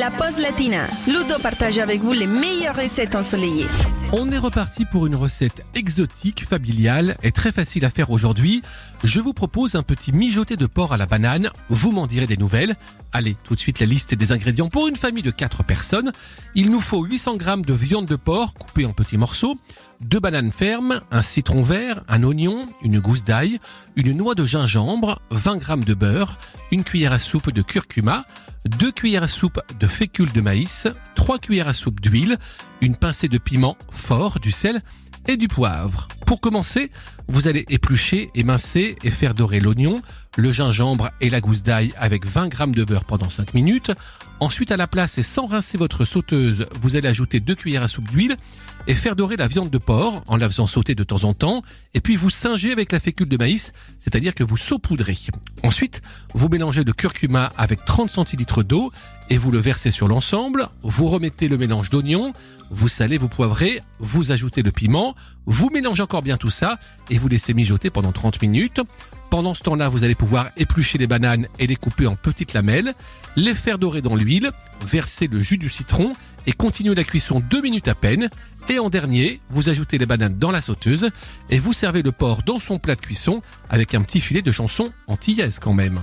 La pause latina. Ludo partage avec vous les meilleures recettes ensoleillées. On est reparti pour une recette exotique, familiale et très facile à faire aujourd'hui. Je vous propose un petit mijoté de porc à la banane. Vous m'en direz des nouvelles. Allez, tout de suite la liste des ingrédients pour une famille de 4 personnes. Il nous faut 800 g de viande de porc coupée en petits morceaux, deux bananes fermes, un citron vert, un oignon, une gousse d'ail, une noix de gingembre, 20 g de beurre, une cuillère à soupe de curcuma, 2 cuillères à soupe de fécule de maïs, 3 cuillères à soupe d'huile, une pincée de piment fort, du sel et du poivre. Pour commencer, vous allez éplucher, émincer et faire dorer l'oignon, le gingembre et la gousse d'ail avec 20 g de beurre pendant 5 minutes. Ensuite, à la place et sans rincer votre sauteuse, vous allez ajouter 2 cuillères à soupe d'huile et faire dorer la viande de porc en la faisant sauter de temps en temps. Et puis vous singez avec la fécule de maïs, c'est-à-dire que vous saupoudrez. Ensuite, vous mélangez le curcuma avec 30 centilitres d'eau et vous le versez sur l'ensemble. Vous remettez le mélange d'oignons, vous salez, vous poivrez, vous ajoutez le piment, vous mélangez encore bien tout ça et vous laissez mijoter pendant 30 minutes. Pendant ce temps-là, vous allez pouvoir éplucher les bananes et les couper en petites lamelles, les faire dorer dans l'huile, verser le jus du citron et continuer la cuisson deux minutes à peine. Et en dernier, vous ajoutez les bananes dans la sauteuse et vous servez le porc dans son plat de cuisson avec un petit filet de chanson antillaise quand même.